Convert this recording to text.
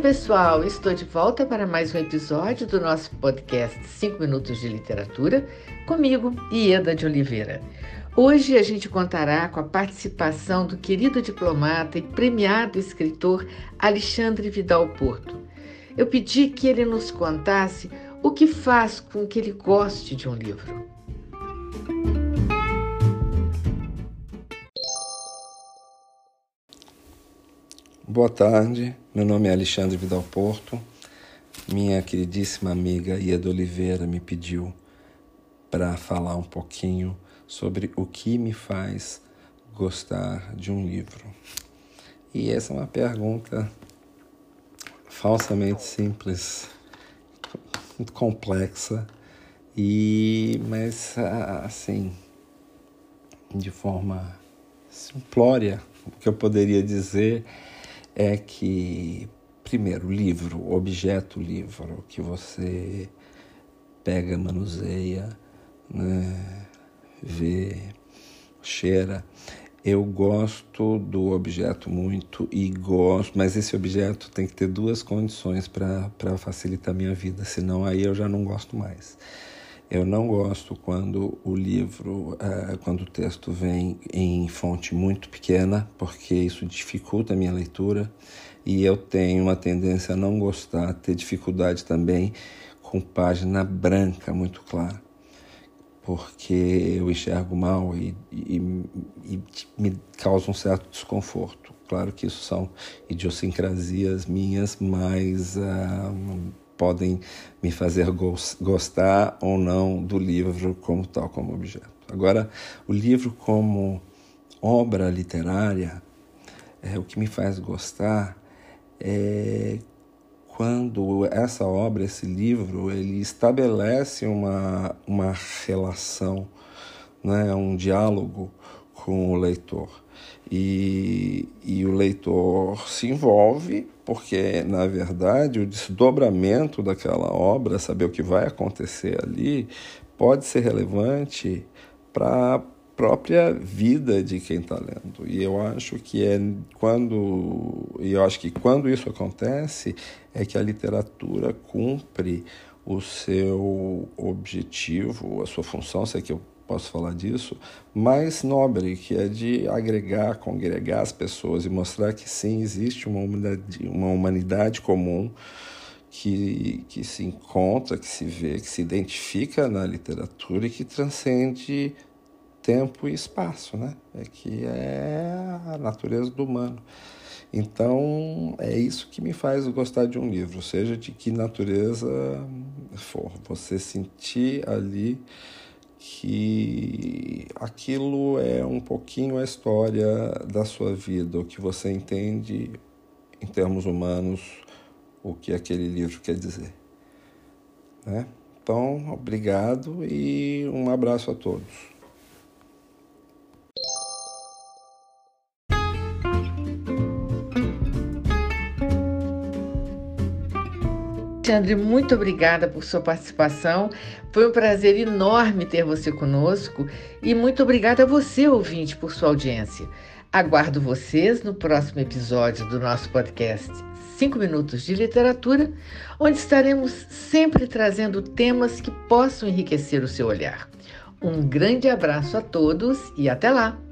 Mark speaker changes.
Speaker 1: pessoal, estou de volta para mais um episódio do nosso podcast 5 Minutos de Literatura, comigo, Ieda de Oliveira. Hoje a gente contará com a participação do querido diplomata e premiado escritor Alexandre Vidal Porto. Eu pedi que ele nos contasse o que faz com que ele goste de um livro.
Speaker 2: Boa tarde, meu nome é Alexandre Vidal Porto. Minha queridíssima amiga Ieda Oliveira me pediu para falar um pouquinho sobre o que me faz gostar de um livro. E essa é uma pergunta falsamente simples, muito complexa e mas assim de forma simplória o que eu poderia dizer é que, primeiro, livro, objeto livro, que você pega, manuseia, né, vê, cheira. Eu gosto do objeto muito e gosto, mas esse objeto tem que ter duas condições para facilitar a minha vida, senão aí eu já não gosto mais. Eu não gosto quando o livro, uh, quando o texto vem em fonte muito pequena, porque isso dificulta a minha leitura. E eu tenho uma tendência a não gostar, ter dificuldade também com página branca muito clara, porque eu enxergo mal e, e, e me causa um certo desconforto. Claro que isso são idiosincrasias minhas, mas uh, podem me fazer gostar ou não do livro como tal, como objeto. Agora, o livro como obra literária, é, o que me faz gostar é quando essa obra, esse livro, ele estabelece uma, uma relação, né, um diálogo com o leitor. E, leitor se envolve, porque, na verdade, o desdobramento daquela obra, saber o que vai acontecer ali, pode ser relevante para a própria vida de quem está lendo. E eu acho que é quando. E eu acho que quando isso acontece, é que a literatura cumpre o seu objetivo, a sua função, se é que eu posso falar disso, mais nobre, que é de agregar, congregar as pessoas e mostrar que sim, existe uma humanidade, uma humanidade comum que, que se encontra, que se vê, que se identifica na literatura e que transcende tempo e espaço, né? É que é a natureza do humano. Então, é isso que me faz gostar de um livro, seja de que natureza for. Você sentir ali que aquilo é um pouquinho a história da sua vida, o que você entende em termos humanos, o que aquele livro quer dizer. Né? Então, obrigado e um abraço a todos.
Speaker 1: Alexandre, muito obrigada por sua participação. Foi um prazer enorme ter você conosco e muito obrigada a você, ouvinte, por sua audiência. Aguardo vocês no próximo episódio do nosso podcast 5 Minutos de Literatura, onde estaremos sempre trazendo temas que possam enriquecer o seu olhar. Um grande abraço a todos e até lá!